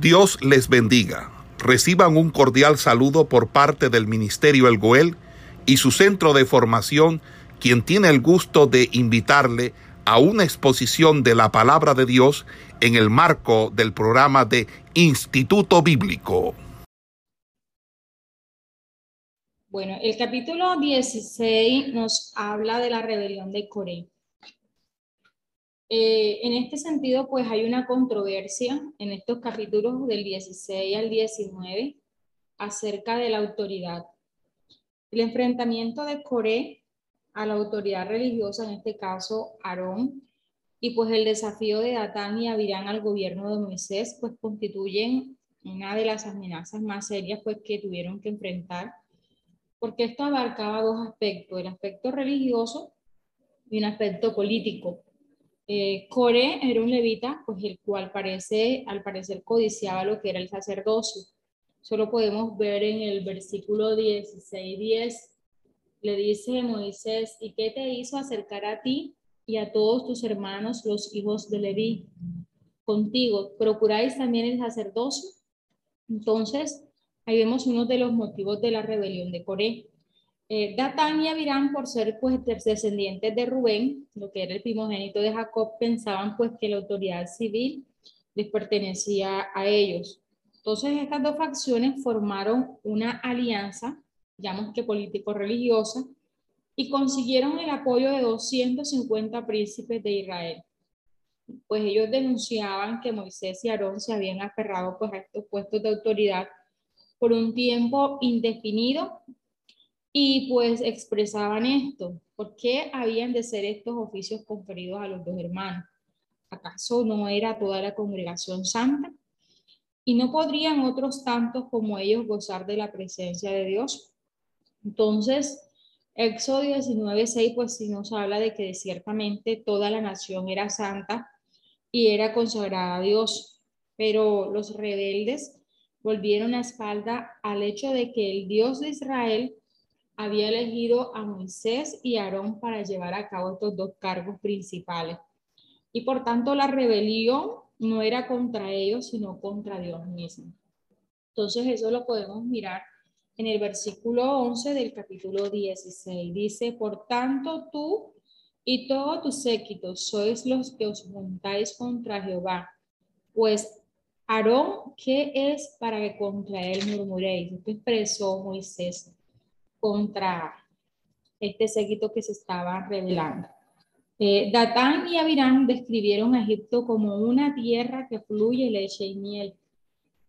Dios les bendiga. Reciban un cordial saludo por parte del Ministerio El Goel y su centro de formación, quien tiene el gusto de invitarle a una exposición de la palabra de Dios en el marco del programa de Instituto Bíblico. Bueno, el capítulo 16 nos habla de la rebelión de Coré. Eh, en este sentido, pues hay una controversia en estos capítulos del 16 al 19 acerca de la autoridad. El enfrentamiento de Coré a la autoridad religiosa, en este caso Aarón, y pues el desafío de Datán y Abirán al gobierno de Moisés, pues constituyen una de las amenazas más serias pues que tuvieron que enfrentar, porque esto abarcaba dos aspectos, el aspecto religioso y un aspecto político. Eh, era un levita, pues el cual parece, al parecer codiciaba lo que era el sacerdocio. Solo podemos ver en el versículo 16, 10, le dice Moisés, ¿y qué te hizo acercar a ti y a todos tus hermanos, los hijos de Leví? Contigo, ¿procuráis también el sacerdocio? Entonces, ahí vemos uno de los motivos de la rebelión de Coré. Eh, Datán y Abirán, por ser pues descendientes de Rubén, lo que era el primogénito de Jacob, pensaban pues que la autoridad civil les pertenecía a ellos. Entonces estas dos facciones formaron una alianza, digamos que político-religiosa, y consiguieron el apoyo de 250 príncipes de Israel. Pues ellos denunciaban que Moisés y Aarón se habían aferrado pues, a estos puestos de autoridad por un tiempo indefinido y pues expresaban esto, ¿por qué habían de ser estos oficios conferidos a los dos hermanos? ¿Acaso no era toda la congregación santa? ¿Y no podrían otros tantos como ellos gozar de la presencia de Dios? Entonces, Éxodo 19:6 pues sí nos habla de que ciertamente toda la nación era santa y era consagrada a Dios, pero los rebeldes volvieron la espalda al hecho de que el Dios de Israel había elegido a Moisés y Aarón para llevar a cabo estos dos cargos principales. Y por tanto la rebelión no era contra ellos, sino contra Dios mismo. Entonces eso lo podemos mirar en el versículo 11 del capítulo 16. Dice, por tanto tú y todo tu séquito sois los que os juntáis contra Jehová. Pues Aarón, ¿qué es para que contra él murmuréis? Esto expresó Moisés contra este séquito que se estaba revelando. Eh, Datán y Abirán describieron a Egipto como una tierra que fluye leche y miel.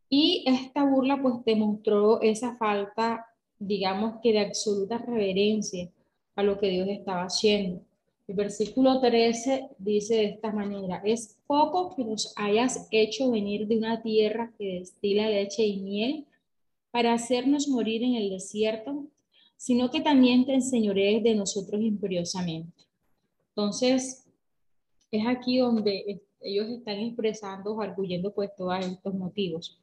Y esta burla pues demostró esa falta, digamos que de absoluta reverencia a lo que Dios estaba haciendo. El versículo 13 dice de esta manera, es poco que nos hayas hecho venir de una tierra que destila leche y miel para hacernos morir en el desierto sino que también te enseñorees de nosotros imperiosamente. Entonces, es aquí donde ellos están expresando o arguyendo pues todos estos motivos.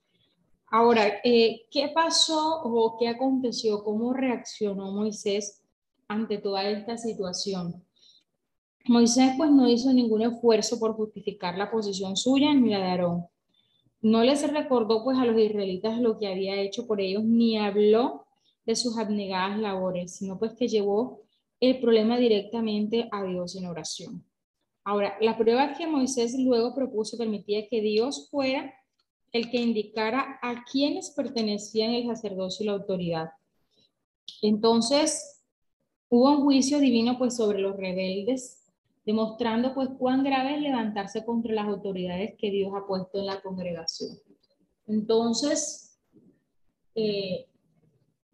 Ahora, eh, ¿qué pasó o qué aconteció? ¿Cómo reaccionó Moisés ante toda esta situación? Moisés pues no hizo ningún esfuerzo por justificar la posición suya ni la de Aarón. No les recordó pues a los israelitas lo que había hecho por ellos, ni habló de sus abnegadas labores, sino pues que llevó el problema directamente a Dios en oración. Ahora, la prueba que Moisés luego propuso permitía que Dios fuera el que indicara a quienes pertenecían el sacerdocio y la autoridad. Entonces, hubo un juicio divino pues sobre los rebeldes, demostrando pues cuán grave es levantarse contra las autoridades que Dios ha puesto en la congregación. Entonces, eh,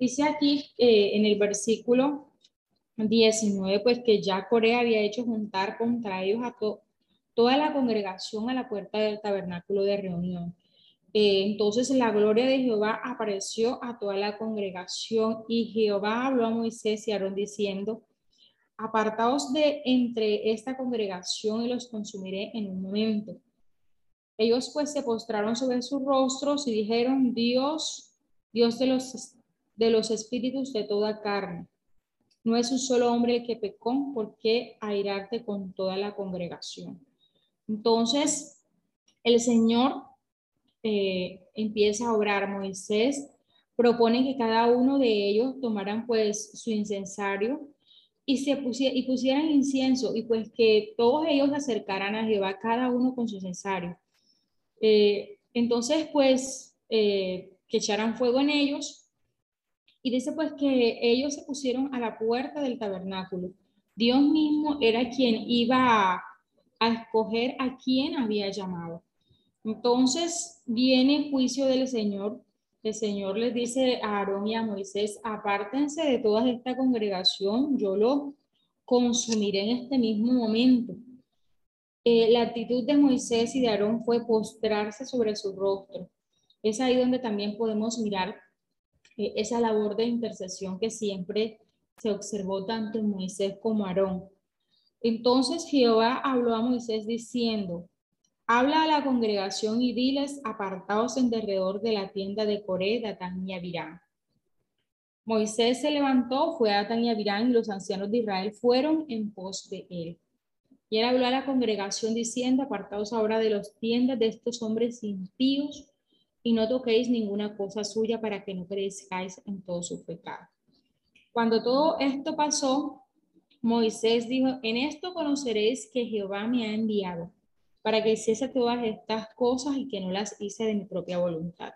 Dice aquí eh, en el versículo 19, pues que ya Corea había hecho juntar contra ellos a toda la congregación a la puerta del tabernáculo de reunión. Eh, entonces la gloria de Jehová apareció a toda la congregación y Jehová habló a Moisés y Aarón diciendo, apartaos de entre esta congregación y los consumiré en un momento. Ellos pues se postraron sobre sus rostros y dijeron, Dios, Dios de los de los espíritus de toda carne. No es un solo hombre el que pecó, ¿por qué airarte con toda la congregación? Entonces, el Señor eh, empieza a obrar Moisés, propone que cada uno de ellos tomaran pues su incensario y, se pusiera, y pusieran incienso y pues que todos ellos acercaran a Jehová, cada uno con su incensario. Eh, entonces pues eh, que echaran fuego en ellos y dice pues que ellos se pusieron a la puerta del tabernáculo. Dios mismo era quien iba a, escoger a quien había llamado. Entonces viene juicio del Señor. El Señor les dice a Aarón y a Moisés, apártense de toda esta congregación, yo lo consumiré en este mismo momento. Eh, la actitud de Moisés y de Aarón fue postrarse sobre su rostro. Es ahí donde también podemos mirar eh, esa labor de intercesión que siempre se observó tanto en Moisés como Aarón. Entonces Jehová habló a Moisés diciendo, Habla a la congregación y diles, apartados en derredor de la tienda de Coré, Datán y Abirán. Moisés se levantó, fue a Datán y Abirán, y los ancianos de Israel fueron en pos de él. Y él habló a la congregación diciendo, apartados ahora de los tiendas de estos hombres impíos, y no toquéis ninguna cosa suya para que no perezcáis en todo su pecado. Cuando todo esto pasó, Moisés dijo, en esto conoceréis que Jehová me ha enviado para que hiciese todas estas cosas y que no las hice de mi propia voluntad.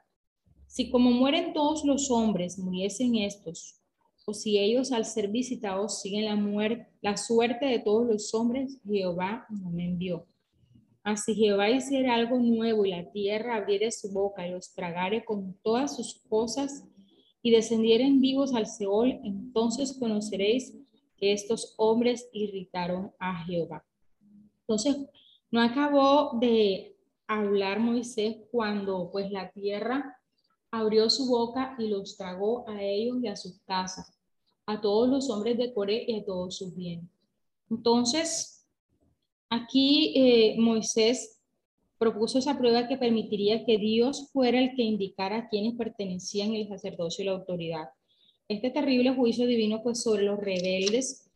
Si como mueren todos los hombres, muriesen estos, o si ellos al ser visitados siguen la muerte, la suerte de todos los hombres, Jehová no me envió. Así Jehová hiciera algo nuevo y la tierra abriere su boca y los tragare con todas sus cosas y descendieren vivos al Seol, entonces conoceréis que estos hombres irritaron a Jehová. Entonces, no acabó de hablar Moisés cuando pues la tierra abrió su boca y los tragó a ellos y a sus casas, a todos los hombres de Coré y a todos sus bienes. Entonces, aquí eh, Moisés propuso esa prueba que permitiría que Dios fuera el que indicara a quienes pertenecían el sacerdocio y la autoridad. Este terrible juicio divino pues sobre los rebeldes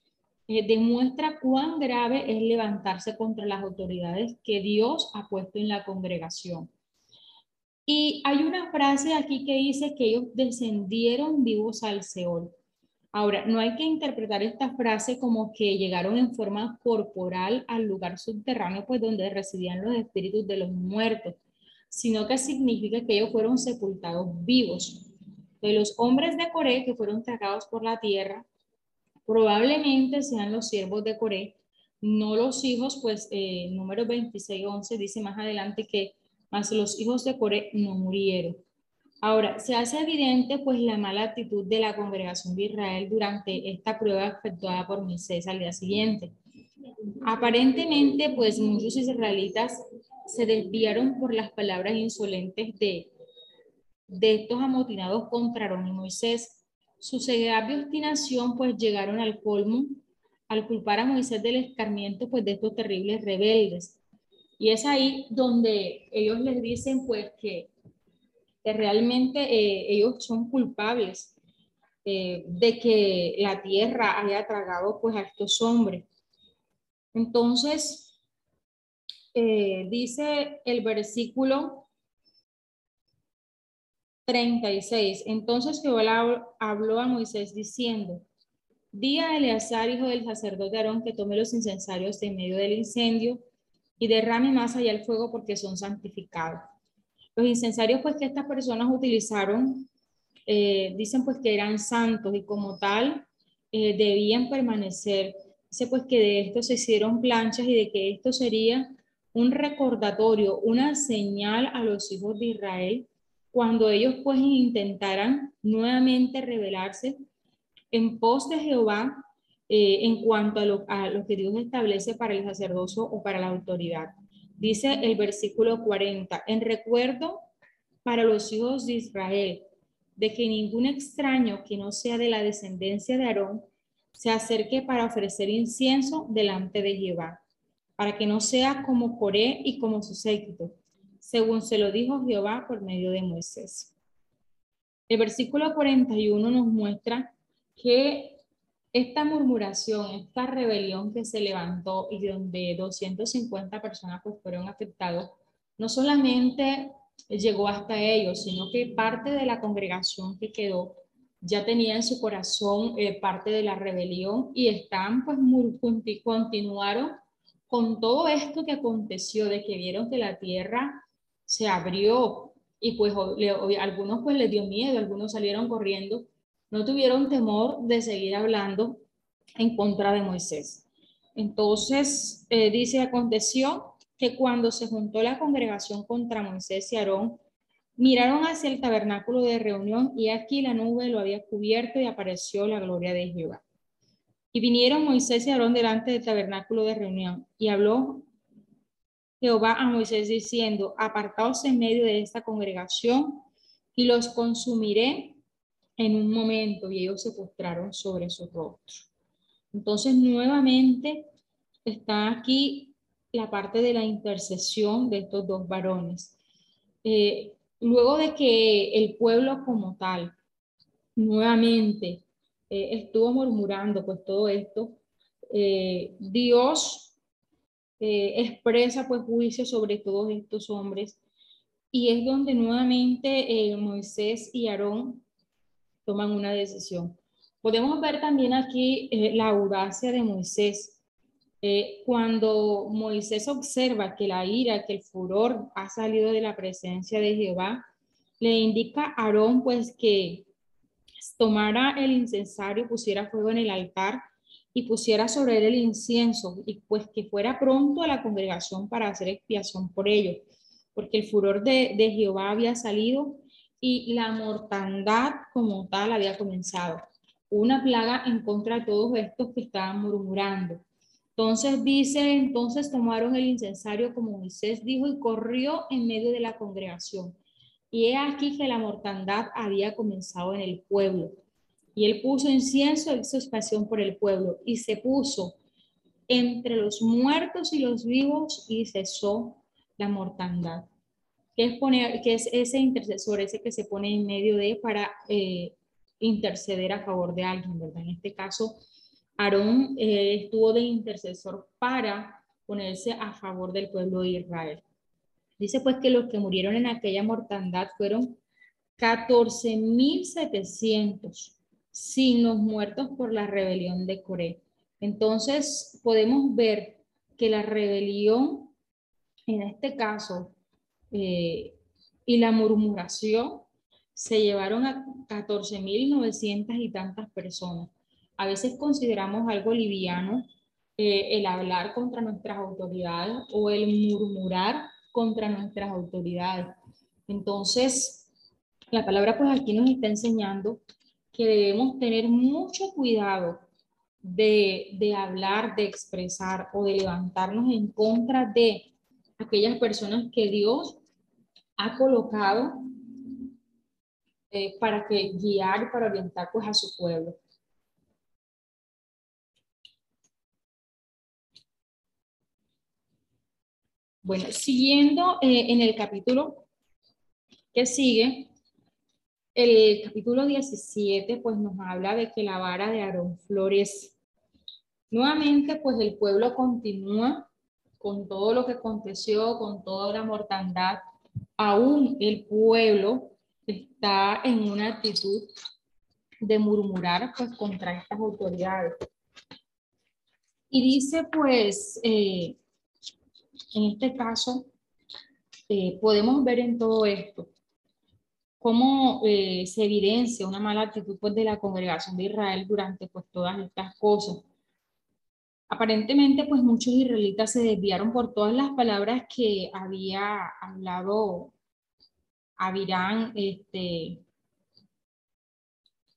eh, demuestra cuán grave es levantarse contra las autoridades que Dios ha puesto en la congregación. Y hay una frase aquí que dice que ellos descendieron vivos al Seol. Ahora, no hay que interpretar esta frase como que llegaron en forma corporal al lugar subterráneo, pues donde residían los espíritus de los muertos, sino que significa que ellos fueron sepultados vivos. De los hombres de Coré que fueron tragados por la tierra, probablemente sean los siervos de Coré, no los hijos, pues eh, número 26, 11 dice más adelante que más los hijos de Coré no murieron. Ahora, se hace evidente pues la mala actitud de la congregación de Israel durante esta prueba efectuada por Moisés al día siguiente. Aparentemente, pues muchos israelitas se desviaron por las palabras insolentes de, de estos amotinados contra Aarón y Moisés su ceguedad y obstinación pues llegaron al colmo al culpar a Moisés del escarmiento pues de estos terribles rebeldes. Y es ahí donde ellos les dicen pues que, realmente eh, ellos son culpables eh, de que la tierra haya tragado pues a estos hombres. Entonces, eh, dice el versículo 36. Entonces Jehová habló a Moisés diciendo, Di a Eleazar, hijo del sacerdote Aarón, que tome los incensarios de medio del incendio y derrame más allá el fuego porque son santificados. Los incensarios pues que estas personas utilizaron, eh, dicen pues que eran santos y como tal eh, debían permanecer. Dice pues que de esto se hicieron planchas y de que esto sería un recordatorio, una señal a los hijos de Israel cuando ellos pues intentaran nuevamente rebelarse en pos de Jehová eh, en cuanto a lo, a lo que Dios establece para el sacerdocio o para la autoridad. Dice el versículo 40, en recuerdo para los hijos de Israel, de que ningún extraño que no sea de la descendencia de Aarón se acerque para ofrecer incienso delante de Jehová, para que no sea como Coré y como su séquito, según se lo dijo Jehová por medio de Moisés. El versículo 41 nos muestra que esta murmuración, esta rebelión que se levantó y donde 250 personas pues fueron afectados, no solamente llegó hasta ellos, sino que parte de la congregación que quedó ya tenía en su corazón eh, parte de la rebelión y están pues muy, continuaron con todo esto que aconteció, de que vieron que la tierra se abrió y pues algunos pues les dio miedo, algunos salieron corriendo, no tuvieron temor de seguir hablando en contra de Moisés. Entonces, eh, dice, aconteció que cuando se juntó la congregación contra Moisés y Aarón, miraron hacia el tabernáculo de reunión y aquí la nube lo había cubierto y apareció la gloria de Jehová. Y vinieron Moisés y Aarón delante del tabernáculo de reunión y habló Jehová a Moisés diciendo, apartaos en medio de esta congregación y los consumiré en un momento. Y ellos se postraron sobre su rostro. Entonces, nuevamente está aquí la parte de la intercesión de estos dos varones. Eh, luego de que el pueblo como tal nuevamente eh, estuvo murmurando pues todo esto, eh, Dios expresa pues juicio sobre todos estos hombres y es donde nuevamente Moisés y Aarón toman una decisión. Podemos ver también aquí la audacia de Moisés eh, cuando Moisés observa que la ira, que el furor ha salido de la presencia de Jehová, le indica a Aarón pues que tomara el incensario, pusiera fuego en el altar y pusiera sobre él el incienso y pues que fuera pronto a la congregación para hacer expiación por ello, porque el furor de, de Jehová había salido y la mortandad como tal había comenzado. Una plaga en contra de todos estos que estaban murmurando. Entonces dice, entonces tomaron el incensario como Moisés dijo y corrió en medio de la congregación. Y he aquí que la mortandad había comenzado en el pueblo. Y él puso incienso su pasión por el pueblo y se puso entre los muertos y los vivos y cesó la mortandad. ¿Qué es, poner, que es ese intercesor, ese que se pone en medio de para eh, interceder a favor de alguien, ¿verdad? En este caso, Aarón eh, estuvo de intercesor para ponerse a favor del pueblo de Israel. Dice pues que los que murieron en aquella mortandad fueron 14.700, sin los muertos por la rebelión de Coré. Entonces podemos ver que la rebelión, en este caso, eh, y la murmuración se llevaron a 14.900 y tantas personas a veces consideramos algo liviano eh, el hablar contra nuestras autoridades o el murmurar contra nuestras autoridades. Entonces, la palabra pues aquí nos está enseñando que debemos tener mucho cuidado de, de hablar, de expresar o de levantarnos en contra de aquellas personas que Dios ha colocado eh, para que guiar para orientar pues a su pueblo. Bueno, siguiendo eh, en el capítulo que sigue, el capítulo 17 pues nos habla de que la vara de Aarón florece. Nuevamente pues el pueblo continúa con todo lo que aconteció, con toda la mortandad. Aún el pueblo está en una actitud de murmurar pues contra estas autoridades. Y dice pues eh, en este caso, eh, podemos ver en todo esto cómo eh, se evidencia una mala actitud pues, de la congregación de Israel durante pues, todas estas cosas. Aparentemente, pues muchos israelitas se desviaron por todas las palabras que había hablado Avirán este,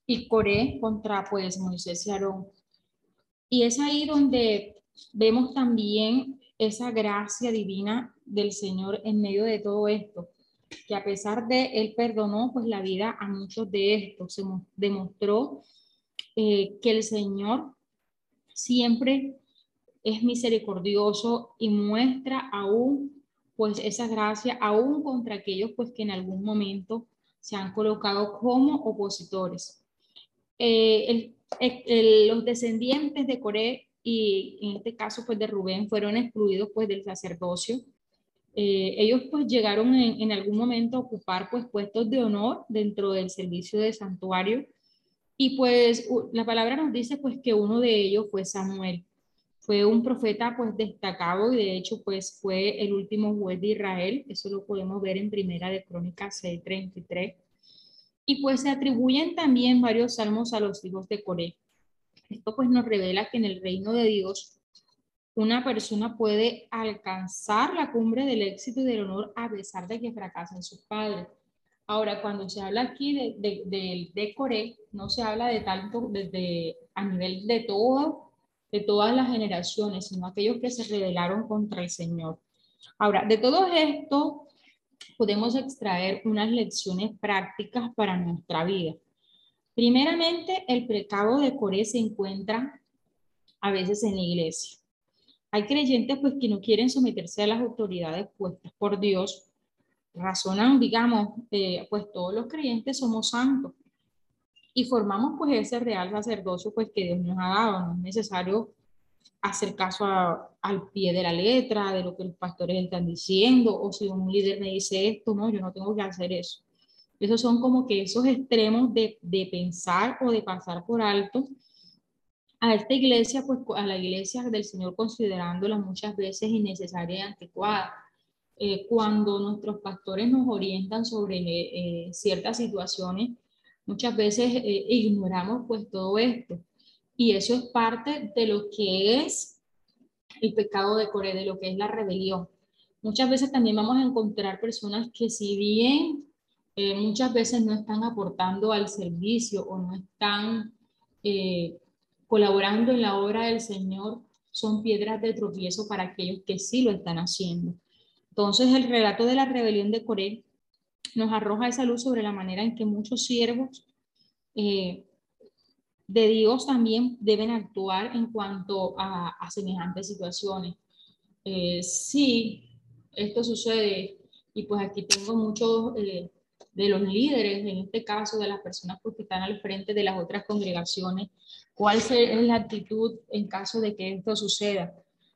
y Coré contra pues Moisés y Aarón. Y es ahí donde vemos también esa gracia divina del Señor en medio de todo esto, que a pesar de Él perdonó pues la vida a muchos de estos, se demostró eh, que el Señor siempre es misericordioso y muestra aún pues esa gracia aún contra aquellos pues que en algún momento se han colocado como opositores. Eh, los descendientes de Coré y en este caso pues de Rubén fueron excluidos pues del sacerdocio Eh, ellos pues llegaron en, en, algún momento a ocupar pues puestos de honor dentro del servicio de santuario y pues la palabra nos dice pues que uno de ellos fue Samuel. Fue un profeta pues destacado y de hecho pues fue el último juez de Israel. Eso lo podemos ver en Primera de Crónicas 6:33. Y pues se atribuyen también varios salmos a los hijos de Coré. Esto pues nos revela que en el reino de Dios una persona puede alcanzar la cumbre del éxito y del honor a pesar de que fracasen sus padres. Ahora, cuando se habla aquí de, de, de, Coré, no se habla de tanto desde a nivel de todo, de todas las generaciones, sino aquellos que se rebelaron contra el Señor. Ahora, de todo esto podemos extraer unas lecciones prácticas para nuestra vida. Primeramente, el pecado de Coré se encuentra a veces en la iglesia. Hay creyentes pues que no quieren someterse a las autoridades puestas por Dios. Razonan, digamos, eh, pues todos los creyentes somos santos y formamos pues ese real sacerdocio pues que Dios nos ha dado. No es necesario hacer caso al pie de la letra, de lo que los pastores están diciendo, o si un líder me dice esto, no, yo no tengo que hacer eso. Esos son como que esos extremos de, de pensar o de pasar por alto a esta iglesia, pues a la iglesia del Señor considerándola muchas veces innecesaria y anticuada. Eh, cuando nuestros pastores nos orientan sobre eh, ciertas situaciones, muchas veces ignoramos pues todo esto. Y eso es parte de lo que es el pecado de Corea, de lo que es la rebelión. Muchas veces también vamos a encontrar personas que si bien muchas veces no están aportando al servicio o no están colaborando en la obra del Señor son piedras de tropiezo para aquellos que sí lo están haciendo. Entonces el relato de la rebelión de Coré nos arroja esa luz sobre la manera en que muchos siervos eh, de Dios también deben actuar en cuanto a, semejantes situaciones. Eh, sí, esto sucede, y pues aquí tengo muchos eh, de los líderes, en este caso de las personas pues, que están al frente de las otras congregaciones, cuál es la actitud en caso de que esto suceda.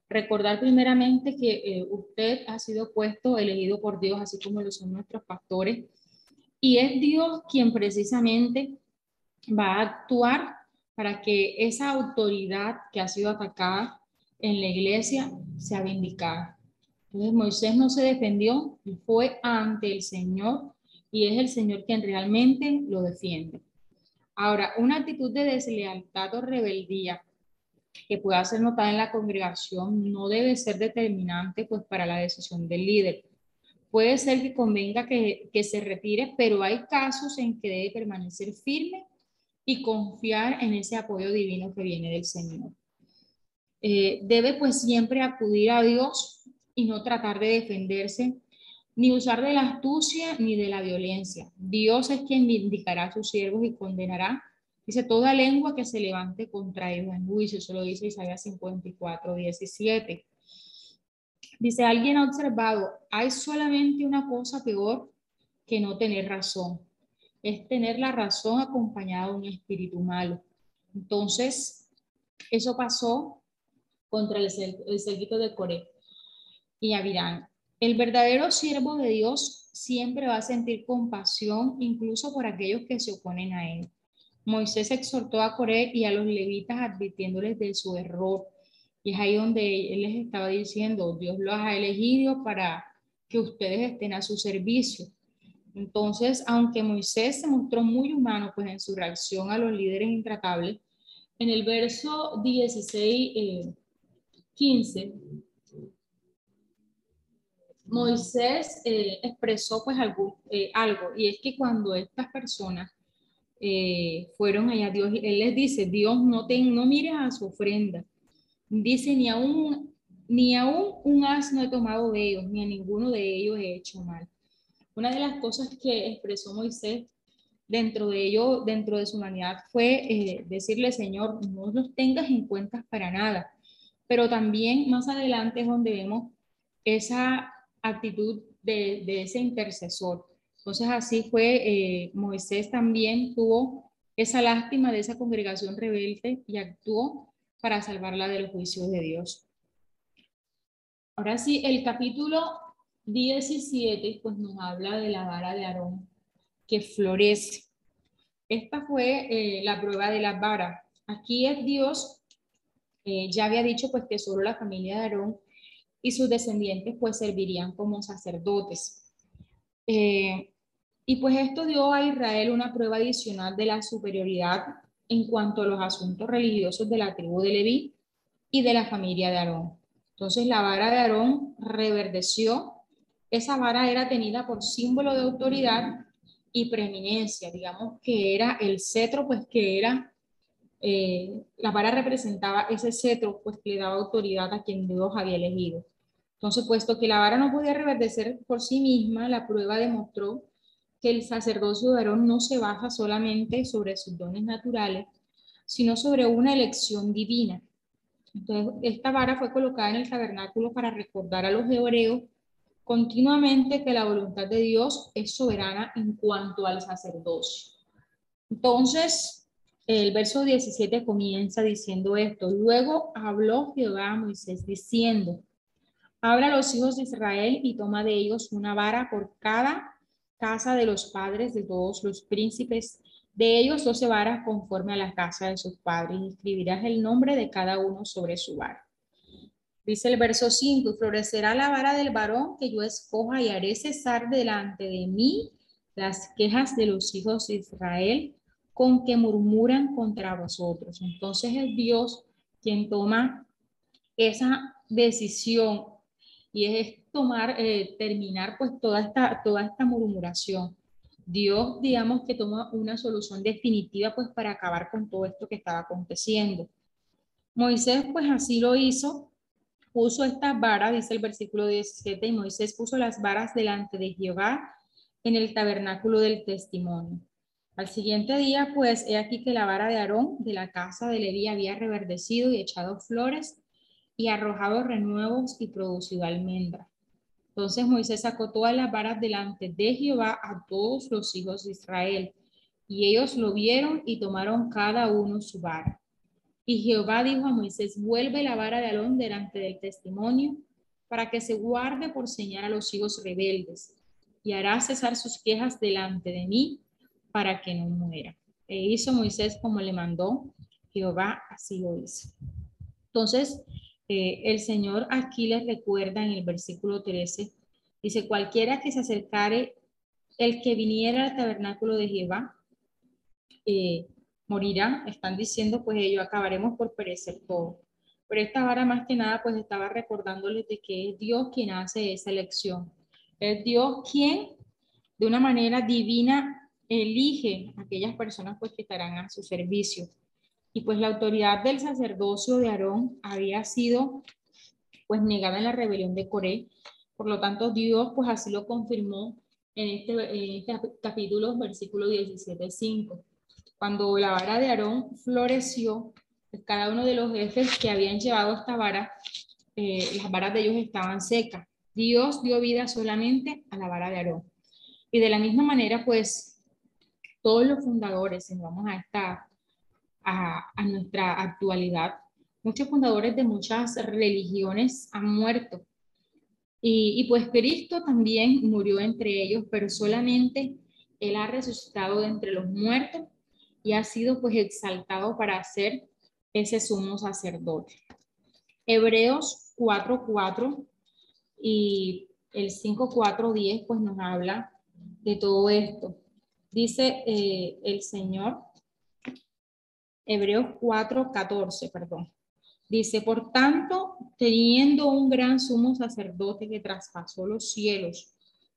Recordar primeramente que eh, usted ha sido puesto, elegido por Dios, así como lo son nuestros pastores, y es Dios quien precisamente va a actuar para que esa autoridad que ha sido atacada en la iglesia sea vindicada. Entonces Moisés no se defendió fue ante el Señor y es el Señor quien realmente lo defiende. Ahora, una actitud de deslealtad o rebeldía que pueda ser notada en la congregación no debe ser determinante pues para la decisión del líder. Puede ser que convenga que, que se retire, pero hay casos en que debe permanecer firme y confiar en ese apoyo divino que viene del Señor. Eh, debe pues siempre acudir a Dios y no tratar de defenderse ni usar de la astucia ni de la violencia. Dios es quien vindicará a sus siervos y condenará, dice, toda lengua que se levante contra ellos en juicio. Eso lo dice Isaías 54, 17. Dice, alguien ha observado, hay solamente una cosa peor que no tener razón. Es tener la razón acompañada de un espíritu malo. Entonces, eso pasó contra el, el de Coré y Abirán. El verdadero siervo de Dios siempre va a sentir compasión incluso por aquellos que se oponen a él. Moisés exhortó a Coré y a los levitas advirtiéndoles de su error. Y es ahí donde él les estaba diciendo, Dios los ha elegido para que ustedes estén a su servicio. Entonces, aunque Moisés se mostró muy humano pues en su reacción a los líderes intratables, en el verso 16, 15, Moisés eh, expresó pues eh, algo, y es que cuando estas personas eh, fueron allá, Dios, Él les dice, Dios, no, te, no mires a su ofrenda. Dice, ni aún, ni aún un asno he tomado de ellos, ni a ninguno de ellos he hecho mal. Una de las cosas que expresó Moisés dentro de ello, dentro de su humanidad, fue decirle, Señor, no los tengas en cuenta para nada. Pero también más adelante es donde vemos esa actitud de, ese intercesor. Entonces así fue, eh, Moisés también tuvo esa lástima de esa congregación rebelde y actuó para salvarla de los juicios de Dios. Ahora sí, el capítulo 17 pues nos habla de la vara de Aarón que florece. Esta fue eh, la prueba de la vara. Aquí es Dios, eh, ya había dicho pues que solo la familia de Aarón y sus descendientes pues servirían como sacerdotes. Y pues esto dio a Israel una prueba adicional de la superioridad en cuanto a los asuntos religiosos de la tribu de Leví y de la familia de Aarón. Entonces la vara de Aarón reverdeció. Esa vara era tenida por símbolo de autoridad y preeminencia, digamos que era el cetro, pues que era, eh, la vara representaba ese cetro, pues que le daba autoridad a quien Dios había elegido. Entonces, puesto que la vara no podía reverdecer por sí misma, la prueba demostró que el sacerdocio de Aarón no se baja solamente sobre sus dones naturales, sino sobre una elección divina. Entonces, esta vara fue colocada en el tabernáculo para recordar a los hebreos continuamente que la voluntad de Dios es soberana en cuanto al sacerdocio. Entonces, el verso 17 comienza diciendo esto. Luego habló Jehová a Moisés diciendo, habla a los hijos de Israel y toma de ellos una vara por cada casa de los padres de todos los príncipes de ellos doce varas conforme a la casa de sus padres, y escribirás el nombre de cada uno sobre su vara. Dice el verso 5, florecerá la vara del varón que yo escoja y haré cesar delante de mí las quejas de los hijos de Israel con que murmuran contra vosotros. Entonces es Dios quien toma esa decisión y es eh, terminar pues toda esta, toda esta murmuración. Dios, digamos que toma una solución definitiva pues para acabar con todo esto que estaba aconteciendo. Moisés pues así lo hizo, puso estas varas, dice el versículo 17, y Moisés puso las varas delante de Jehová en el tabernáculo del testimonio. Al siguiente día, pues, he aquí que la vara de Aarón de la casa de Leví había reverdecido y echado flores y arrojado renuevos y producido almendra. Entonces Moisés sacó todas las varas delante de Jehová a todos los hijos de Israel, y ellos lo vieron y tomaron cada uno su vara. Y Jehová dijo a Moisés, vuelve la vara de Alón delante del testimonio, para que se guarde por señal a los hijos rebeldes, y hará cesar sus quejas delante de mí, para que no muera. E hizo Moisés como le mandó Jehová, así lo hizo. Entonces, eh, el Señor aquí les recuerda en el versículo 13, dice, cualquiera que se acercare, el que viniera al tabernáculo de Jehová, eh, morirá. Están diciendo, pues ellos acabaremos por perecer todo. Pero esta vara más que nada, pues estaba recordándoles de que es Dios quien hace esa elección. Es Dios quien, de una manera divina, elige aquellas personas pues que estarán a su servicio y pues la autoridad del sacerdocio de Aarón había sido pues negada en la rebelión de Coré. Por lo tanto, Dios pues así lo confirmó en este, en este capítulo, versículo 17.5. Cuando la vara de Aarón floreció, pues cada uno de los jefes que habían llevado esta vara, eh, las varas de ellos estaban secas. Dios dio vida solamente a la vara de Aarón. Y de la misma manera, pues, todos los fundadores, si vamos a esta a, nuestra actualidad. Muchos fundadores de muchas religiones han muerto. Y, pues Cristo también murió entre ellos, pero solamente Él ha resucitado de entre los muertos y ha sido pues exaltado para ser ese sumo sacerdote. Hebreos 4.4 y el 5.4.10 pues nos habla de todo esto. Dice eh, el Señor, Hebreos 4, 14, perdón. Dice, por tanto, teniendo un gran sumo sacerdote que traspasó los cielos,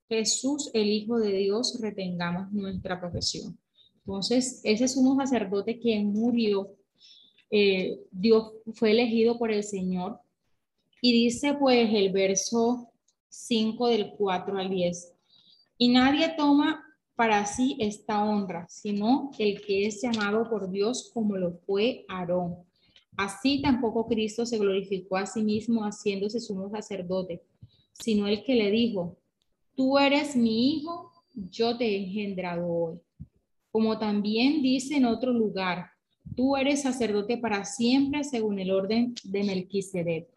Jesús, el Hijo de Dios, retengamos nuestra profesión. Entonces, ese sumo sacerdote que murió, eh, Dios fue elegido por el Señor. Y dice pues el verso 5 del 4 al 10. Y nadie toma para sí esta honra, sino el que es llamado por Dios como lo fue Aarón. Así tampoco Cristo se glorificó a sí mismo haciéndose sumo sacerdote, sino el que le dijo, tú eres mi hijo, yo te he engendrado hoy. Como también dice en otro lugar, tú eres sacerdote para siempre según el orden de Melquisedec.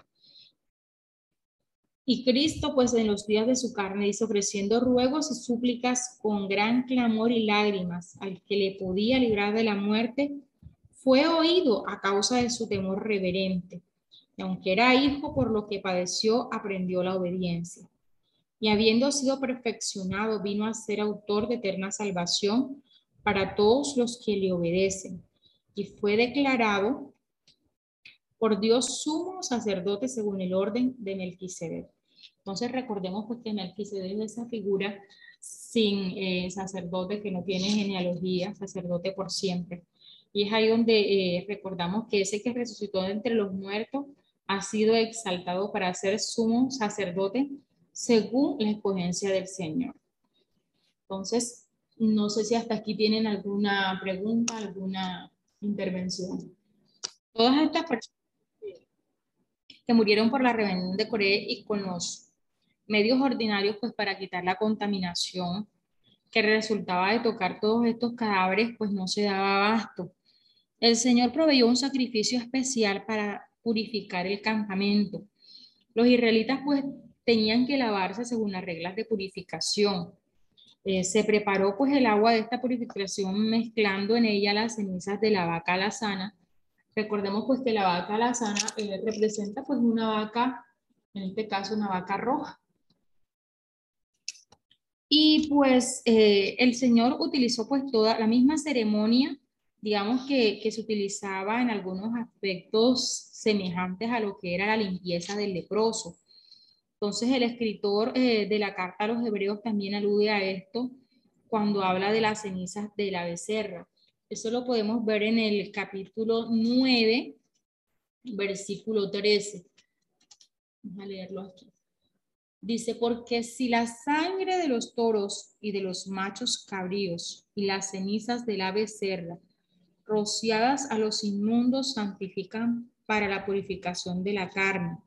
Y Cristo, pues en los días de su carne, dice, ofreciendo ruegos y súplicas con gran clamor y lágrimas al que le podía librar de la muerte, fue oído a causa de su temor reverente. Y aunque era hijo, por lo que padeció, aprendió la obediencia. Y habiendo sido perfeccionado, vino a ser autor de eterna salvación para todos los que le obedecen. Y fue declarado por Dios sumo sacerdote según el orden de Melquisedec. Entonces recordemos pues que Melquisedec es esa figura sin eh, sacerdote que no tiene genealogía, sacerdote por siempre. Y es ahí donde eh, recordamos que ese que resucitó entre los muertos ha sido exaltado para ser sumo sacerdote según la escogencia del Señor. Entonces, no sé si hasta aquí tienen alguna pregunta, alguna intervención. Todas estas personas que murieron por la rebelión de Corea y con los medios ordinarios, pues para quitar la contaminación que resultaba de tocar todos estos cadáveres, pues no se daba abasto. El Señor proveyó un sacrificio especial para purificar el campamento. Los israelitas pues tenían que lavarse según las reglas de purificación. Eh, se preparó pues el agua de esta purificación mezclando en ella las cenizas de la vaca alazana Recordemos pues que la vaca alazana eh, representa pues una vaca, en este caso una vaca roja. Y pues eh, el Señor utilizó pues toda la misma ceremonia, digamos que, que, se utilizaba en algunos aspectos semejantes a lo que era la limpieza del leproso. Entonces el escritor eh, de la carta a los hebreos también alude a esto cuando habla de las cenizas de la becerra. Eso lo podemos ver en el capítulo 9, versículo 13. Vamos a leerlo aquí. Dice, porque si la sangre de los toros y de los machos cabríos y las cenizas del ave cerda, rociadas a los inmundos, santifican para la purificación de la carne,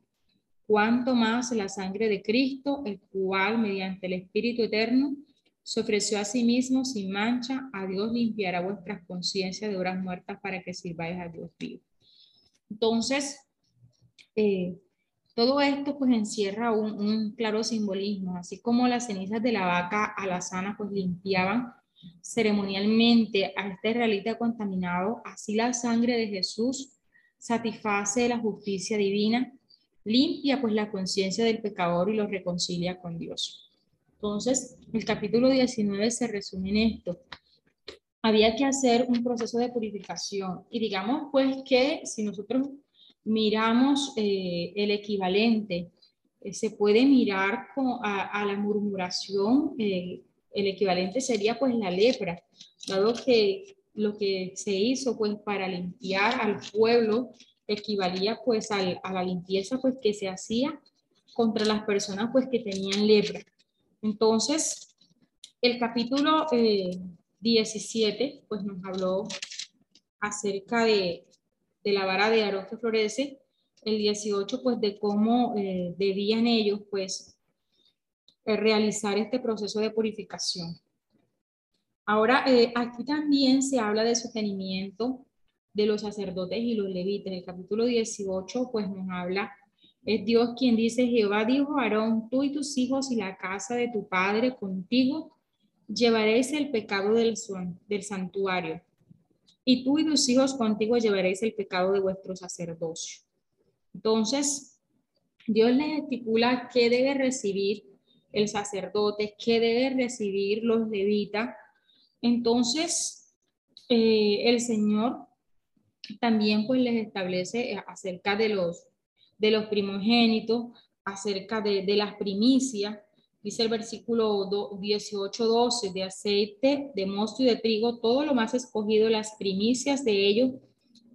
cuanto más la sangre de Cristo, el cual mediante el Espíritu Eterno se ofreció a sí mismo sin mancha, a Dios limpiará vuestras conciencias de obras muertas para que sirváis a Dios vivo. Entonces, eh, todo esto pues encierra un, claro simbolismo, así como las cenizas de la vaca alazana pues limpiaban ceremonialmente a este israelita contaminado, así la sangre de Jesús satisface la justicia divina, limpia pues la conciencia del pecador y lo reconcilia con Dios. Entonces, el capítulo 19 se resume en esto. Había que hacer un proceso de purificación y digamos pues que si nosotros miramos eh, el equivalente, eh, se puede mirar a, la murmuración, eh, el equivalente sería pues la lepra, dado que lo que se hizo pues para limpiar al pueblo equivalía pues a la limpieza pues que se hacía contra las personas pues que tenían lepra. Entonces, el capítulo 17, eh, pues nos habló acerca de, la vara de Aarón que florece, el 18, pues de cómo eh, debían ellos, pues, eh, realizar este proceso de purificación. Ahora, aquí también se habla de sostenimiento de los sacerdotes y los levitas. El capítulo 18, pues nos habla es Dios quien dice, Jehová dijo a Aarón, tú y tus hijos y la casa de tu padre contigo llevaréis el pecado del, del santuario. Y tú y tus hijos contigo llevaréis el pecado de vuestro sacerdocio. Entonces, Dios les estipula qué debe recibir el sacerdote, qué debe recibir los levitas. Entonces, eh, el Señor también pues les establece acerca de los de los primogénitos, acerca de, las primicias. Dice el versículo 18-12, de aceite, de mosto y de trigo, todo lo más escogido, las primicias de ellos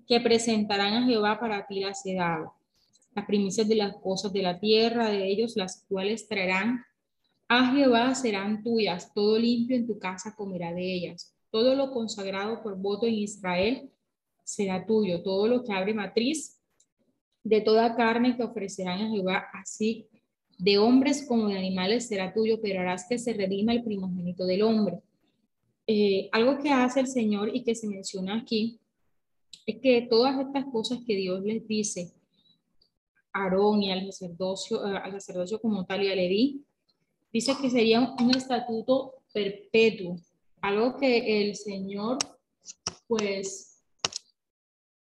que presentarán a Jehová para ti la sedada. Las primicias de las cosas de la tierra de ellos, las cuales traerán a Jehová serán tuyas, todo limpio en tu casa comerá de ellas. Todo lo consagrado por voto en Israel será tuyo. Todo lo que abre matriz de toda carne que ofrecerán a Jehová, así de hombres como de animales será tuyo, pero harás que se redima el primogénito del hombre. Eh, algo que hace el Señor y que se menciona aquí es que todas estas cosas que Dios les dice Aarón y al sacerdocio, eh, al sacerdocio como tal y a Leví, dice que sería un estatuto perpetuo, algo que el Señor pues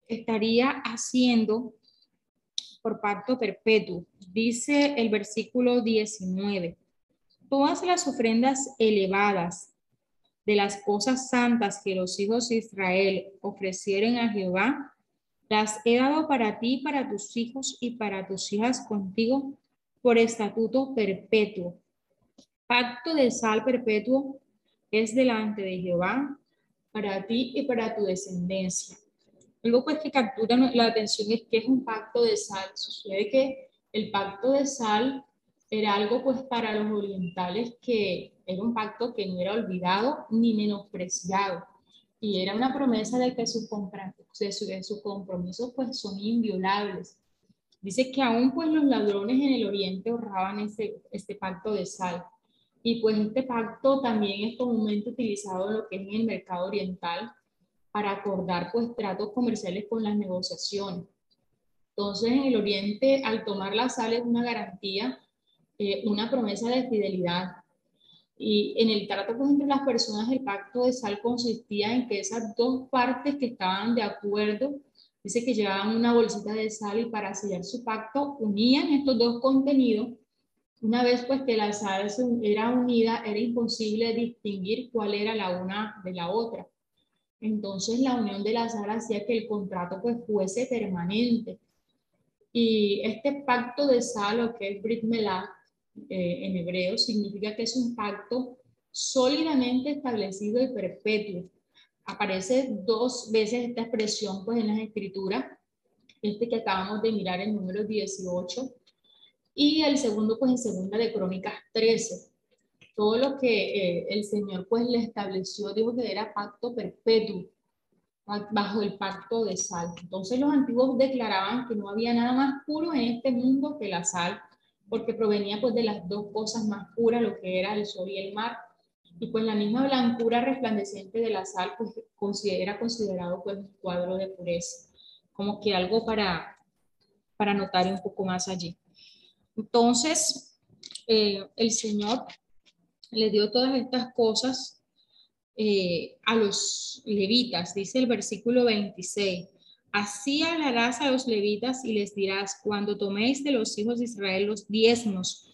estaría haciendo por pacto perpetuo. Dice el versículo 19, todas las ofrendas elevadas de las cosas santas que los hijos de Israel ofrecieron a Jehová, las he dado para ti, para tus hijos y para tus hijas contigo por estatuto perpetuo. Pacto de sal perpetuo es delante de Jehová para ti y para tu descendencia. Algo pues que captura la atención es que es un pacto de sal. Sucede que el pacto de sal era algo pues para los orientales que era un pacto que no era olvidado ni menospreciado y era una promesa de que sus, sus compromisos pues son inviolables. Dice que aún pues los ladrones en el oriente ahorraban este, este pacto de sal y pues este pacto también es comúnmente utilizado en lo que es en el mercado oriental para acordar pues tratos comerciales con las negociaciones. Entonces en el oriente al tomar la sal es una garantía, eh, una promesa de fidelidad y en el trato pues, entre las personas, el pacto de sal consistía en que esas dos partes que estaban de acuerdo, dice que llevaban una bolsita de sal y para sellar su pacto unían estos dos contenidos. Una vez pues que la sal era unida, era imposible distinguir cuál era la una de la otra. Entonces la unión de la sal hacía que el contrato pues fuese permanente. Y este pacto de sal, o que es Brit Melah, eh, en hebreo significa que es un pacto sólidamente establecido y perpetuo. Aparece dos veces esta expresión pues, en las escrituras, este que acabamos de mirar en número 18, y el segundo pues en segunda de Crónicas 13. Todo lo que eh, el Señor pues le estableció, dijo que era pacto perpetuo, bajo el pacto de sal. Entonces los antiguos declaraban que no había nada más puro en este mundo que la sal porque provenía pues de las dos cosas más puras, lo que era el sol y el mar. Y pues la misma blancura resplandeciente de la sal pues considera considerado pues un cuadro de pureza, como que algo para, para notar un poco más allí. Entonces, eh, el Señor le dio todas estas cosas eh, a los levitas, dice el versículo 26. Así hablarás a los levitas y les dirás, cuando toméis de los hijos de Israel los diezmos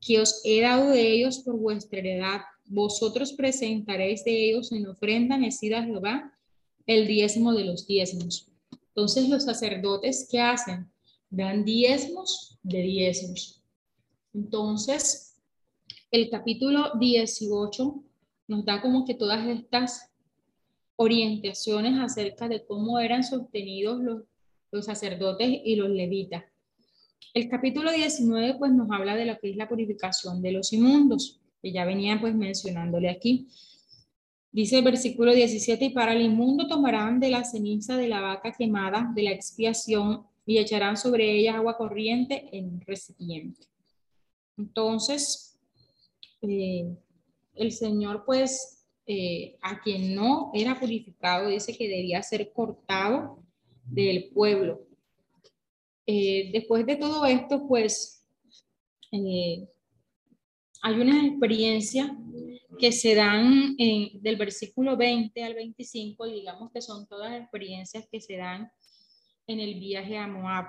que os he dado de ellos por vuestra heredad, vosotros presentaréis de ellos en ofrenda mecida a Jehová el diezmo de los diezmos. Entonces los sacerdotes, ¿qué hacen? Dan diezmos de diezmos. Entonces, el capítulo 18 nos da como que todas estas orientaciones acerca de cómo eran sostenidos los, sacerdotes y los levitas. El capítulo 19 pues nos habla de lo que es la purificación de los inmundos, que ya venía pues mencionándole aquí. Dice el versículo 17, y para el inmundo tomarán de la ceniza de la vaca quemada de la expiación y echarán sobre ella agua corriente en un recipiente. Entonces, eh, el Señor pues eh, a quien no era purificado, dice que debía ser cortado del pueblo. Eh, después de todo esto, pues hay una experiencia que se dan en, del versículo 20 al 25, digamos que son todas experiencias que se dan en el viaje a Moab.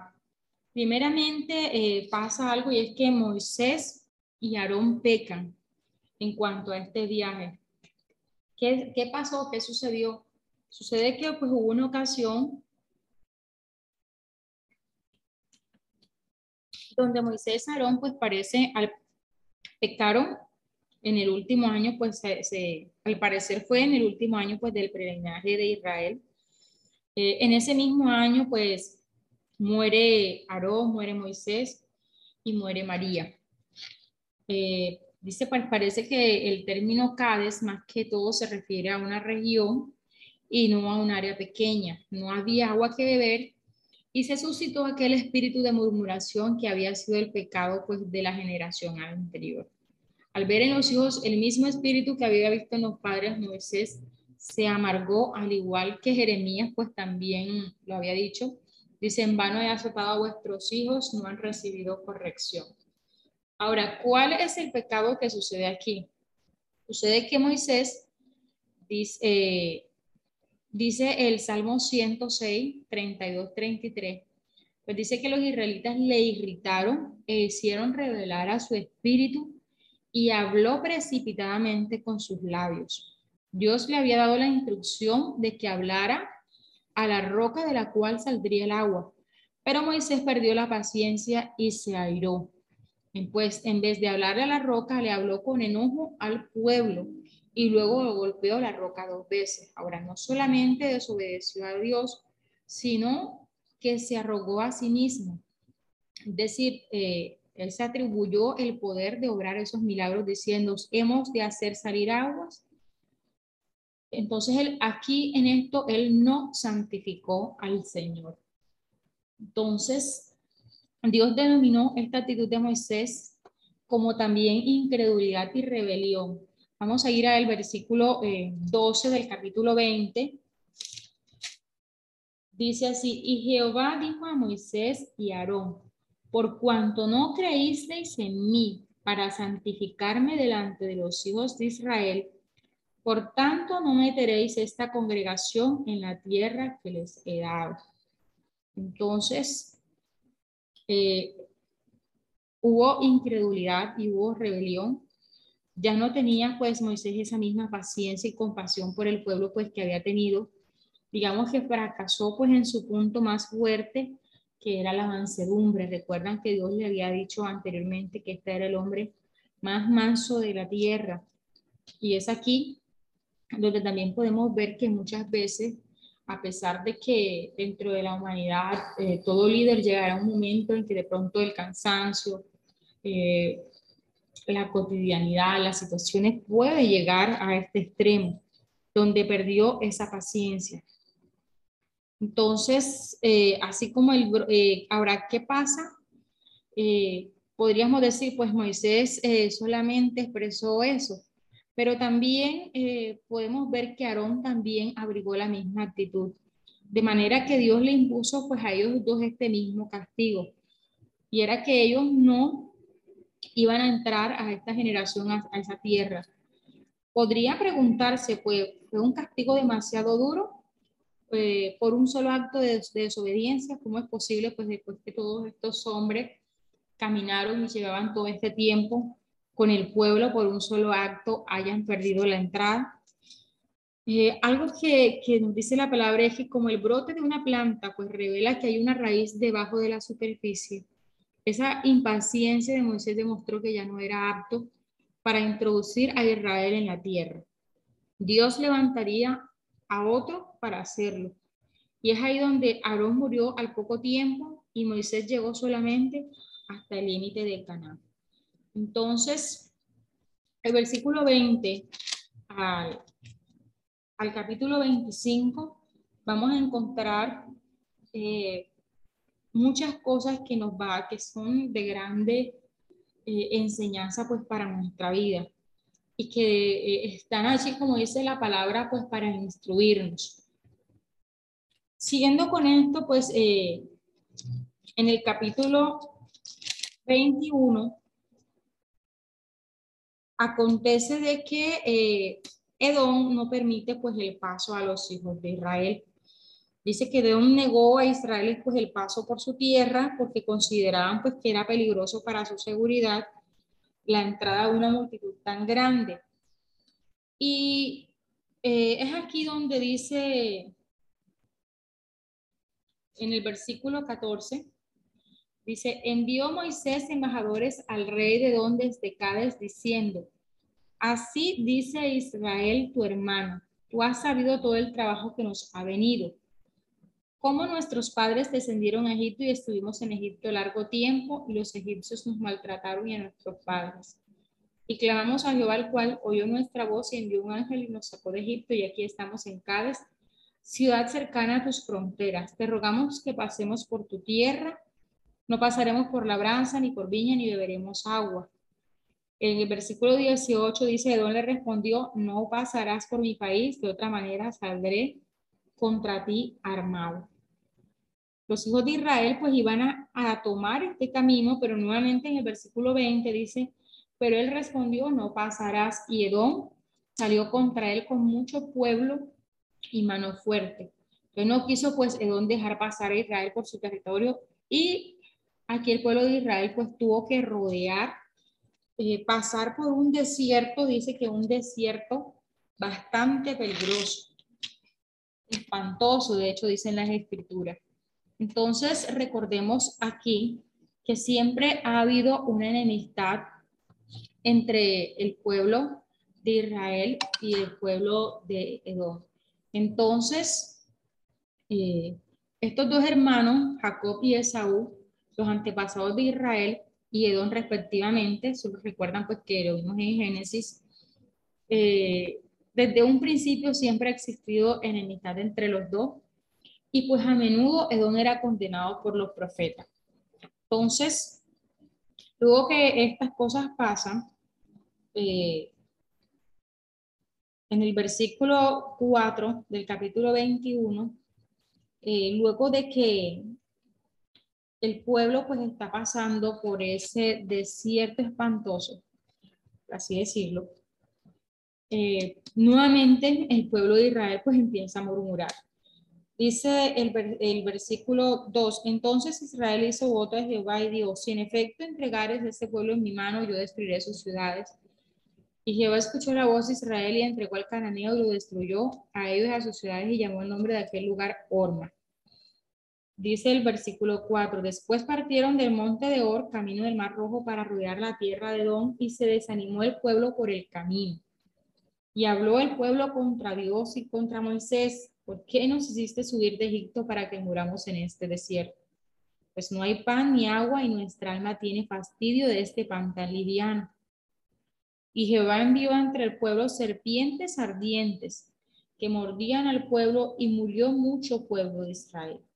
Primeramente pasa algo y es que Moisés y Aarón pecan en cuanto a este viaje. ¿Qué, pasó? ¿Qué sucedió? Sucede que pues, hubo una ocasión donde Moisés y Aarón pues parece, al, pecaron en el último año, pues al parecer fue en el último año pues del peregrinaje de Israel. Eh, en ese mismo año pues muere Aarón, muere Moisés y muere María. Eh, Dice, pues parece que el término Cades más que todo se refiere a una región y no a un área pequeña. No había agua que beber y se suscitó aquel espíritu de murmuración que había sido el pecado pues, de la generación anterior. Al ver en los hijos el mismo espíritu que había visto en los padres Moisés, se amargó al igual que Jeremías, pues también lo había dicho, Dice, en vano he azotado a vuestros hijos, no han recibido corrección. Ahora, ¿cuál es el pecado que sucede aquí? Sucede que Moisés dice, eh, dice el Salmo 106, 32, 33, pues dice que los israelitas le irritaron e hicieron revelar a su espíritu y habló precipitadamente con sus labios. Dios le había dado la instrucción de que hablara a la roca de la cual saldría el agua, pero Moisés perdió la paciencia y se airó. Pues en vez de hablarle a la roca, le habló con enojo al pueblo y luego golpeó la roca dos veces. Ahora, no solamente desobedeció a Dios, sino que se arrogó a sí mismo. Es decir, eh, él se atribuyó el poder de obrar esos milagros diciendo, hemos de hacer salir aguas. Entonces, aquí en esto, él no santificó al Señor. Entonces, Dios denominó esta actitud de Moisés como también incredulidad y rebelión. Vamos a ir al versículo 12 eh, del capítulo 20. Dice así, y Jehová dijo a Moisés y a Aarón, por cuanto no creísteis en mí para santificarme delante de los hijos de Israel, por tanto no meteréis esta congregación en la tierra que les he dado. Entonces, eh, hubo incredulidad y hubo rebelión ya no tenía pues Moisés esa misma paciencia y compasión por el pueblo pues que había tenido. Digamos que fracasó pues en su punto más fuerte que era la mansedumbre. Recuerdan que Dios le había dicho anteriormente que este era el hombre más manso de la tierra. Y es aquí donde también podemos ver que muchas veces, a pesar de que dentro de la humanidad eh, todo líder llegará a un momento en que de pronto el cansancio, eh, la cotidianidad, las situaciones, puede llegar a este extremo, donde perdió esa paciencia. Entonces, eh, así como el, ahora, ¿qué pasa? Podríamos decir, pues Moisés solamente expresó eso, pero también podemos ver que Aarón también abrigó la misma actitud, de manera que Dios le impuso pues a ellos dos este mismo castigo, y era que ellos no iban a entrar a esta generación, a, esa tierra. Podría preguntarse, pues, ¿fue un castigo demasiado duro eh, por un solo acto de, desobediencia? ¿Cómo es posible, pues, después que todos estos hombres caminaron y llevaban todo este tiempo con el pueblo por un solo acto, hayan perdido la entrada? Eh, algo que, que, nos dice la palabra es que como el brote de una planta, pues revela que hay una raíz debajo de la superficie, esa impaciencia de Moisés demostró que ya no era apto para introducir a Israel en la tierra. Dios levantaría a otro para hacerlo. Y es ahí donde Aarón murió al poco tiempo y Moisés llegó solamente hasta el límite de Canaán. Entonces, el versículo 20 al, capítulo 25 vamos a encontrar eh, muchas cosas que nos va, que son de grande eh, enseñanza pues para nuestra vida y que eh, están allí, como dice la palabra, pues para instruirnos. Siguiendo con esto, pues en el capítulo 21 acontece de que Edom no permite pues el paso a los hijos de Israel. Dice que Edom negó a Israel pues, el paso por su tierra porque consideraban pues, que era peligroso para su seguridad la entrada de una multitud tan grande. Y eh, es aquí donde dice en el versículo 14, dice, envió Moisés embajadores al rey de Edom desde Cádiz diciendo, así dice Israel tu hermano, tú has sabido todo el trabajo que nos ha venido cómo nuestros padres descendieron a Egipto y estuvimos en Egipto largo tiempo y los egipcios nos maltrataron y a nuestros padres. Y clamamos a Jehová, el cual oyó nuestra voz y envió un ángel y nos sacó de Egipto y aquí estamos en Cádiz, ciudad cercana a tus fronteras. Te rogamos que pasemos por tu tierra, no pasaremos por labranza ni por viña ni beberemos agua. En el versículo 18 dice, Edón le respondió, no pasarás por mi país, de otra manera saldré contra ti armado. Los hijos de Israel pues iban a, tomar este camino, pero nuevamente en el versículo 20 dice, pero él respondió, no pasarás. Y Edom salió contra él con mucho pueblo y mano fuerte. Entonces no quiso pues Edom dejar pasar a Israel por su territorio y aquí el pueblo de Israel pues tuvo que rodear, eh, pasar por un desierto, dice que un desierto bastante peligroso, espantoso, de hecho dicen las escrituras. Entonces recordemos aquí que siempre ha habido una enemistad entre el pueblo de Israel y el pueblo de Edom. Entonces, eh, estos dos hermanos, Jacob y Esaú, los antepasados de Israel y Edom respectivamente, se recuerdan pues que lo vimos en Génesis, eh, desde un principio siempre ha existido enemistad entre los dos y pues a menudo Edom era condenado por los profetas. Entonces, luego que estas cosas pasan, eh, en el versículo 4 del capítulo 21, eh, luego de que el pueblo pues está pasando por ese desierto espantoso, así decirlo, eh, nuevamente el pueblo de Israel pues empieza a murmurar. Dice el, versículo 2, entonces Israel hizo voto a Jehová y dijo, si en efecto entregares este pueblo en mi mano, yo destruiré sus ciudades y Jehová escuchó la voz de Israel y entregó al cananeo y lo destruyó a ellos y a sus ciudades y llamó el nombre de aquel lugar Orma. Dice el versículo 4, después partieron del monte de Or, camino del Mar Rojo, para rodear la tierra de Don, y se desanimó el pueblo por el camino. Y habló el pueblo contra Dios y contra Moisés, ¿por qué nos hiciste subir de Egipto para que muramos en este desierto? Pues no hay pan ni agua y nuestra alma tiene fastidio de este pan tan liviano. Y Jehová envió entre el pueblo serpientes ardientes que mordían al pueblo y murió mucho pueblo de Israel.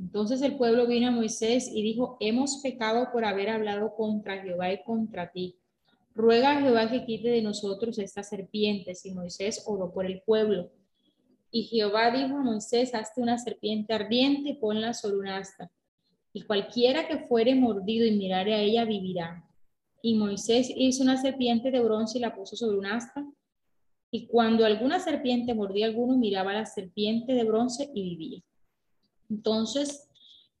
Entonces el pueblo vino a Moisés y dijo, hemos pecado por haber hablado contra Jehová y contra ti. Ruega a Jehová que quite de nosotros estas serpientes. Y Moisés oró por el pueblo. Y Jehová dijo a Moisés, hazte una serpiente ardiente y ponla sobre un asta. Y cualquiera que fuere mordido y mirare a ella vivirá. Y Moisés hizo una serpiente de bronce y la puso sobre un asta. Y cuando alguna serpiente mordía a alguno, miraba a la serpiente de bronce y vivía. Entonces,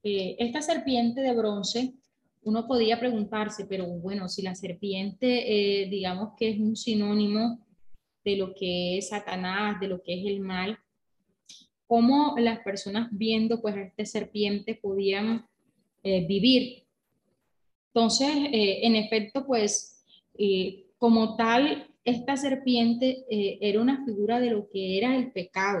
eh, esta serpiente de bronce, uno podía preguntarse, pero bueno, si la serpiente, eh, digamos que es un sinónimo de lo que es Satanás, de lo que es el mal, ¿cómo las personas viendo pues a esta serpiente podían eh, vivir? Entonces, en efecto, pues, como tal, esta serpiente era una figura de lo que era el pecado,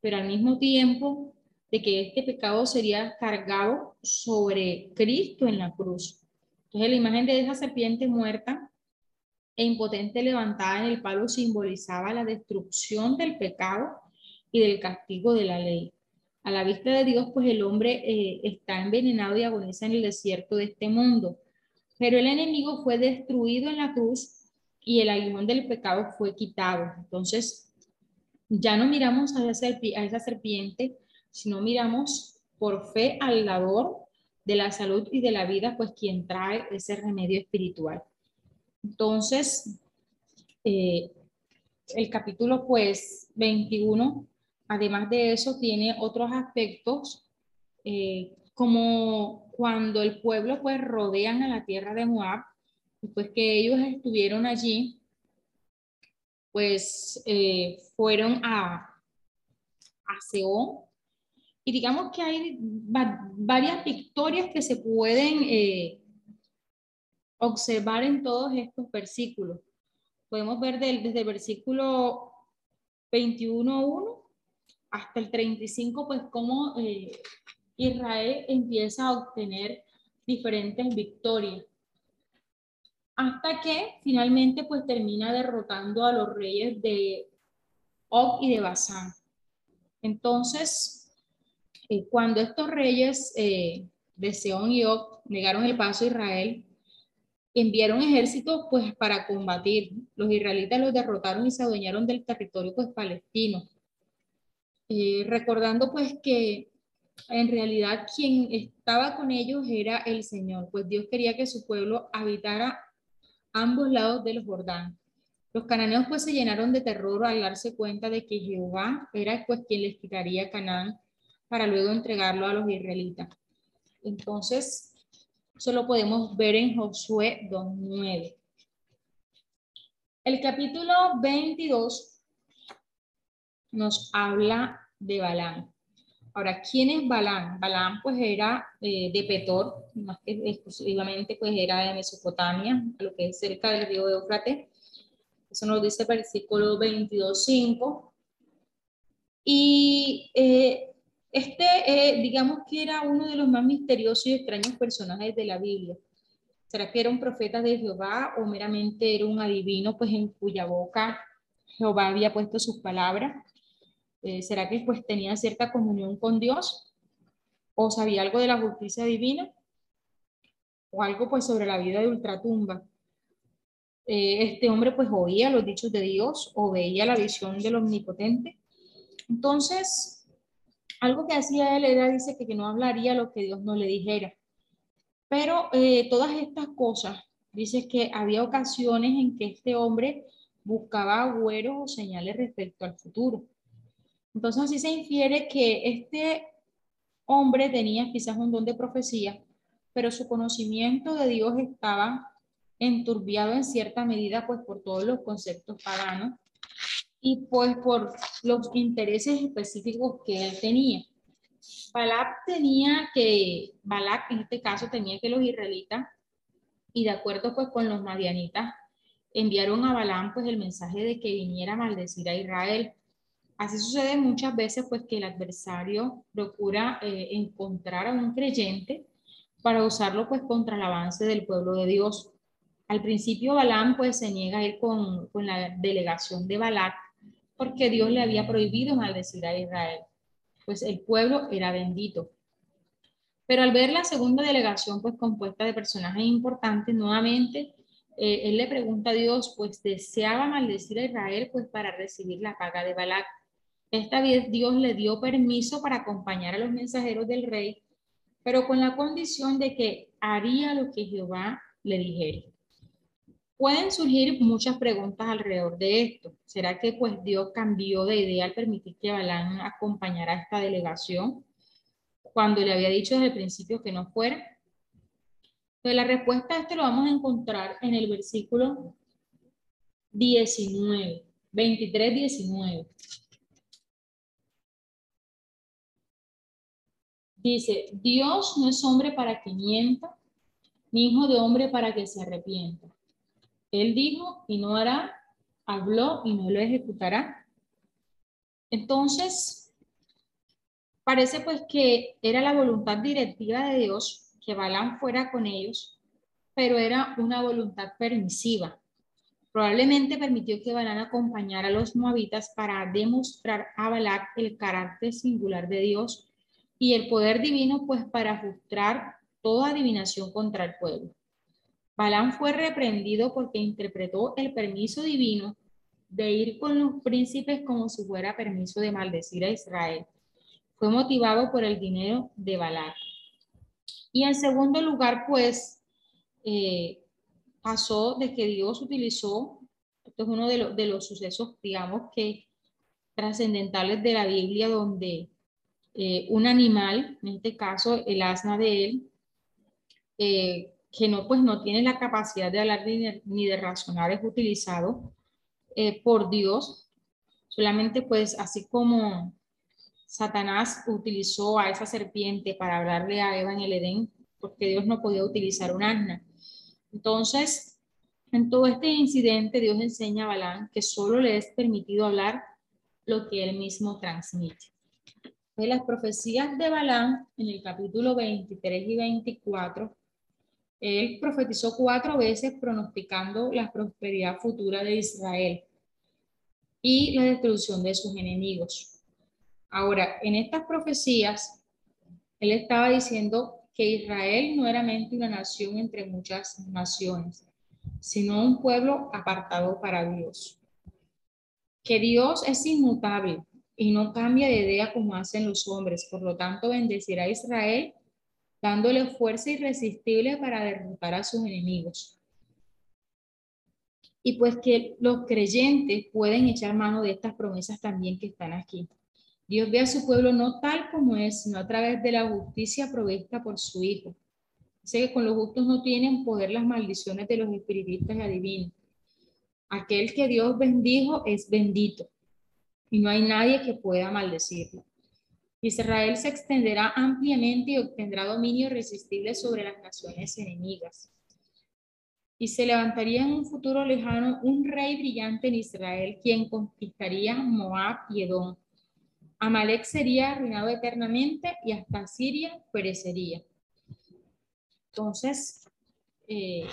pero al mismo tiempo de que este pecado sería cargado sobre Cristo en la cruz. Entonces, la imagen de esa serpiente muerta e impotente levantada en el palo simbolizaba la destrucción del pecado y del castigo de la ley. A la vista de Dios, pues el hombre eh, está envenenado y agoniza en el desierto de este mundo. Pero el enemigo fue destruido en la cruz y el aguijón del pecado fue quitado. Entonces, ya no miramos a esa, a esa serpiente, sino miramos por fe al dador de la salud y de la vida, pues quien trae ese remedio espiritual. Entonces, eh, el capítulo pues 21 Además de eso, tiene otros aspectos, eh, como cuando el pueblo pues rodean a la tierra de Moab, después que ellos estuvieron allí, pues eh, fueron a, a Seón. Y digamos que hay varias victorias que se pueden eh, observar en todos estos versículos. Podemos ver desde el versículo 21.1 hasta el 35, pues cómo eh, Israel empieza a obtener diferentes victorias. Hasta que finalmente pues termina derrotando a los reyes de Og y de Basán. Entonces, eh, cuando estos reyes eh, de Seón y Og negaron el paso a Israel, enviaron ejércitos pues para combatir. Los israelitas los derrotaron y se adueñaron del territorio pues palestino. Eh, recordando pues que en realidad quien estaba con ellos era el Señor, pues Dios quería que su pueblo habitara ambos lados del Jordán. Los cananeos pues se llenaron de terror al darse cuenta de que Jehová era pues quien les quitaría Canaán para luego entregarlo a los israelitas. Entonces, eso lo podemos ver en Josué 2.9. El capítulo 22 nos habla de Balán. Ahora, ¿quién es Balán? Balán pues era eh, de Petor, más que exclusivamente pues era de Mesopotamia, lo que es cerca del río Éufrates. Eso nos dice el versículo 22.5. Y eh, este, eh, digamos que era uno de los más misteriosos y extraños personajes de la Biblia. ¿Será que era un profeta de Jehová o meramente era un adivino, pues en cuya boca Jehová había puesto sus palabras? Eh, ¿Será que pues tenía cierta comunión con Dios? ¿O sabía algo de la justicia divina? ¿O algo pues sobre la vida de ultratumba? Eh, este hombre pues oía los dichos de Dios o veía la visión del omnipotente. Entonces, algo que hacía él era, dice, que, no hablaría lo que Dios no le dijera. Pero eh, todas estas cosas, dice que había ocasiones en que este hombre buscaba agüeros o señales respecto al futuro. Entonces así se infiere que este hombre tenía quizás un don de profecía, pero su conocimiento de Dios estaba enturbiado en cierta medida pues por todos los conceptos paganos y pues por los intereses específicos que él tenía. Balak tenía que, Balak en este caso tenía que los israelitas, y de acuerdo pues con los madianitas, enviaron a Balaam pues el mensaje de que viniera a maldecir a Israel. Así sucede muchas veces pues que el adversario procura eh, encontrar a un creyente para usarlo pues contra el avance del pueblo de Dios. Al principio Balaam pues se niega a ir con, con la delegación de Balak porque Dios le había prohibido maldecir a Israel, pues el pueblo era bendito. Pero al ver la segunda delegación, pues compuesta de personajes importantes, nuevamente eh, él le pregunta a Dios, pues deseaba maldecir a Israel, pues para recibir la paga de Balac. Esta vez Dios le dio permiso para acompañar a los mensajeros del rey, pero con la condición de que haría lo que Jehová le dijera. Pueden surgir muchas preguntas alrededor de esto. ¿Será que pues Dios cambió de idea al permitir que Balán acompañara a esta delegación cuando le había dicho desde el principio que no fuera? Pues la respuesta a esto lo vamos a encontrar en el versículo 19, 23, 19. Dice, Dios no es hombre para que mienta, ni hijo de hombre para que se arrepienta. Él dijo y no hará, habló y no lo ejecutará. Entonces, parece pues que era la voluntad directiva de Dios que Balán fuera con ellos, pero era una voluntad permisiva. Probablemente permitió que Balán acompañara a los moabitas para demostrar a Balac el carácter singular de Dios y el poder divino, pues para frustrar toda adivinación contra el pueblo. Balán fue reprendido porque interpretó el permiso divino de ir con los príncipes como si fuera permiso de maldecir a Israel. Fue motivado por el dinero de Balak. Y en segundo lugar, pues, eh, pasó de que Dios utilizó, esto es uno de, de los sucesos, digamos que trascendentales de la Biblia, donde eh, un animal, en este caso el asna de él, eh, que no, pues no tiene la capacidad de hablar ni de, razonar, es utilizado eh, por Dios. Solamente pues así como Satanás utilizó a esa serpiente para hablarle a Eva en el Edén, porque Dios no podía utilizar un asna. Entonces, en todo este incidente, Dios enseña a Balán que solo le es permitido hablar lo que él mismo transmite. De las profecías de Balán, en el capítulo 23 y 24, él profetizó cuatro veces pronosticando la prosperidad futura de Israel y la destrucción de sus enemigos. Ahora, en estas profecías, él estaba diciendo que Israel no era mente una nación entre muchas naciones, sino un pueblo apartado para Dios. Que Dios es inmutable, y no cambia de idea como hacen los hombres. Por lo tanto, bendecirá a Israel dándole fuerza irresistible para derrotar a sus enemigos. Y pues que los creyentes pueden echar mano de estas promesas también que están aquí. Dios ve a su pueblo no tal como es, sino a través de la justicia provista por su Hijo. Dice que con los justos no tienen poder las maldiciones de los espiritistas y adivinos. Aquel que Dios bendijo es bendito y no hay nadie que pueda maldecirlo. Israel se extenderá ampliamente y obtendrá dominio irresistible sobre las naciones enemigas. Y se levantaría en un futuro lejano un rey brillante en Israel, quien conquistaría Moab y Edom. Amalek sería arruinado eternamente y hasta Siria perecería. Entonces, eh,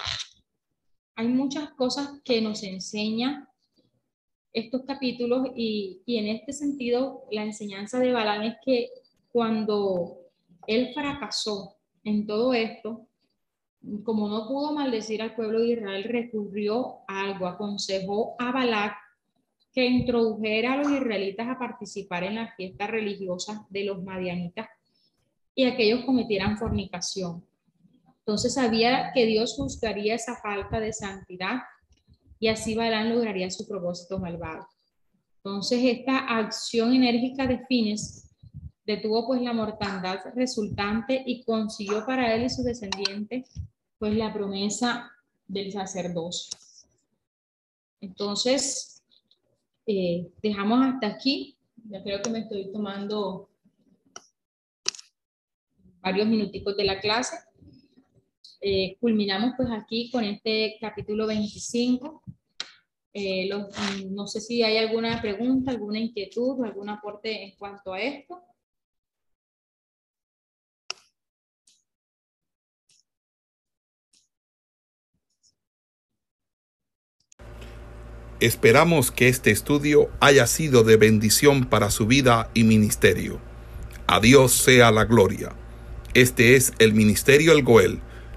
hay muchas cosas que nos enseña estos capítulos y, en este sentido la enseñanza de Balán es que cuando él fracasó en todo esto, como no pudo maldecir al pueblo de Israel, recurrió a algo, aconsejó a Balac que introdujera a los israelitas a participar en las fiestas religiosas de los madianitas y aquellos cometieran fornicación. Entonces sabía que Dios juzgaría esa falta de santidad y así Balán lograría su propósito malvado. Entonces, esta acción enérgica de Fines detuvo pues la mortandad resultante y consiguió para él y sus descendientes pues la promesa del sacerdocio. Entonces, eh, dejamos hasta aquí. Ya creo que me estoy tomando varios minuticos de la clase. Eh, culminamos pues aquí con este capítulo 25. Eh, no sé si hay alguna pregunta, alguna inquietud, algún aporte en cuanto a esto. Esperamos que este estudio haya sido de bendición para su vida y ministerio. A sea la gloria. Este es el Ministerio El Goel